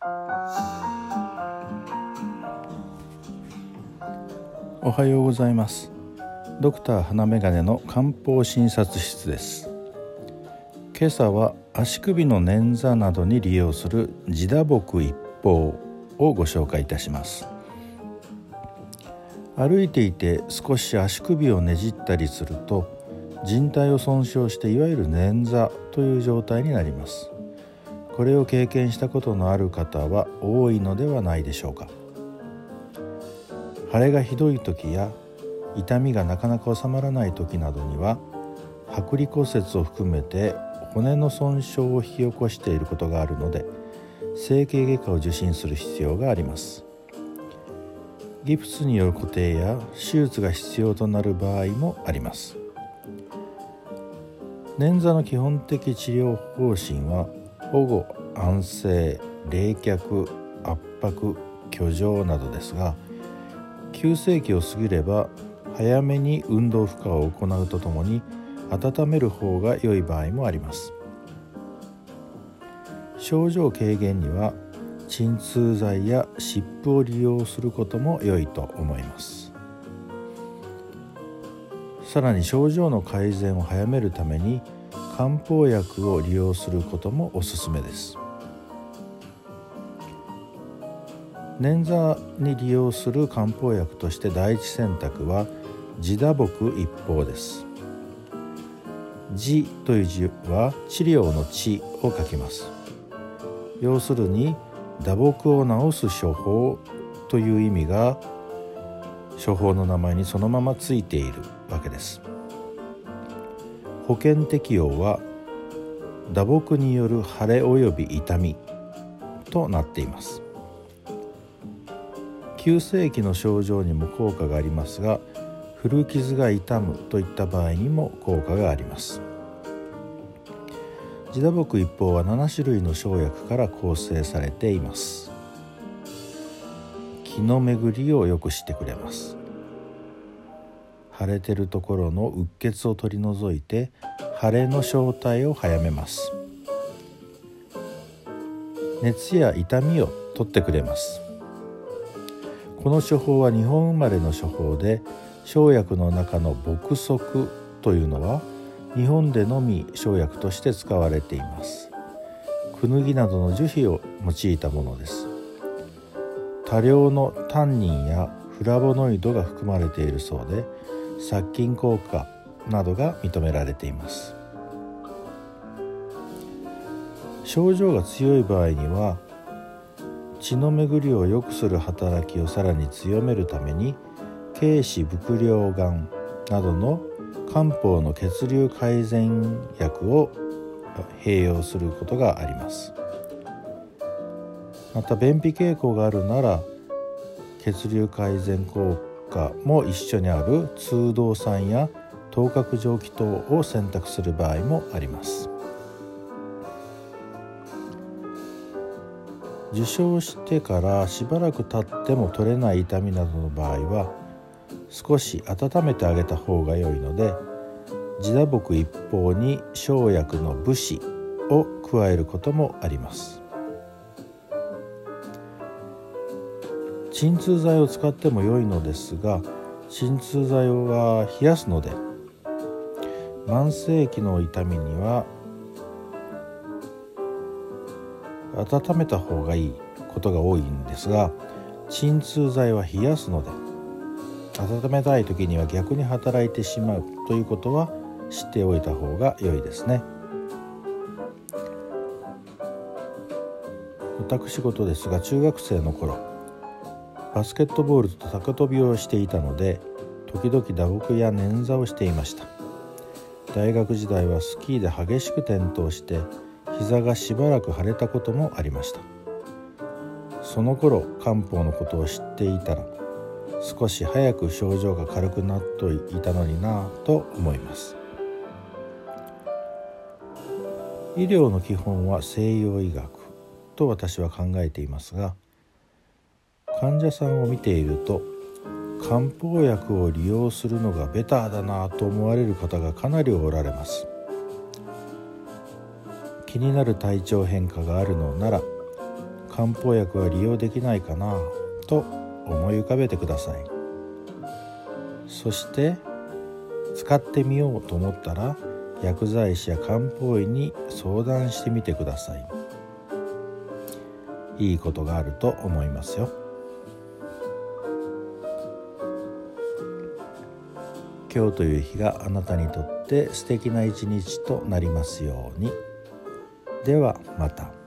おはようございます。ドクター花眼鏡の漢方診察室です。今朝は足首の捻挫などに利用する自打木一方をご紹介いたします。歩いていて少し足首をねじったりすると靭帯を損傷していわゆる捻挫という状態になります。これを経験したことのある方は多いのではないでしょうか。腫れがひどい時や痛みがなかなか収まらない時などには剥離骨折を含めて骨の損傷を引き起こしていることがあるので整形外科を受診する必要があります。ギプスによる固定や手術が必要となる場合もあります。捻挫の基本的治療方針は保護安静冷却圧迫居城などですが急性期を過ぎれば早めに運動負荷を行うとともに温める方が良い場合もあります。症状軽減には鎮痛剤や湿布を利用することも良いと思います。さらに症状の改善を早めるために漢方薬を利用することもおすすめです。捻挫に利用する漢方薬として第一選択は自打木一方です。自という字は治療の治を書きます。要するに打撲を治す処方という意味が処方の名前にそのままついているわけです。保険適用は打撲による腫れ及び痛みとなっています。急性期の症状にも効果がありますが古傷が痛むといった場合にも効果があります。自打木一方は7種類の生薬から構成されています。気の巡りを良くしてくれます。腫れてるところのうっ血を取り除いて腫れの正体を早めます。熱や痛みを取ってくれます。この処方は日本生まれの処方で生薬の中の牧足というのは日本でのみ生薬として使われています。クヌギなどの樹皮を用いたものです。多量のタンニンやフラボノイドが含まれているそうで殺菌効果などが認められています。症状が強い場合には血の巡りを良くする働きをさらに強めるために軽視伏量丸などの漢方の血流改善薬を併用することがあります。また便秘傾向があるなら血流改善効果果も一緒にある通道酸や頭角蒸気等を選択する場合もあります。受傷してからしばらく経っても取れない痛みなどの場合は少し温めてあげた方が良いので自打木一方に生薬の武士を加えることもあります。鎮痛剤を使っても良いのですが鎮痛剤は冷やすので慢性期の痛みには温めた方がいいことが多いんですが鎮痛剤は冷やすので温めたい時には逆に働いてしまうということは知っておいた方が良いですね。私事ですが中学生の頃バスケットボールと高跳びをしていたので時々打撲や捻挫をしていました。大学時代はスキーで激しく転倒して膝がしばらく腫れたこともありました。その頃漢方のことを知っていたら少し早く症状が軽くなっていたのになぁと思います。医療の基本は西洋医学と私は考えていますが患者さんを見ていると漢方薬を利用するのがベターだなと思われる方がかなりおられます。気になる体調変化があるのなら漢方薬は利用できないかなと思い浮かべてください。そして使ってみようと思ったら薬剤師や漢方医に相談してみてください。いいことがあると思いますよ。今日という日があなたにとって素敵な一日となりますようにではまた。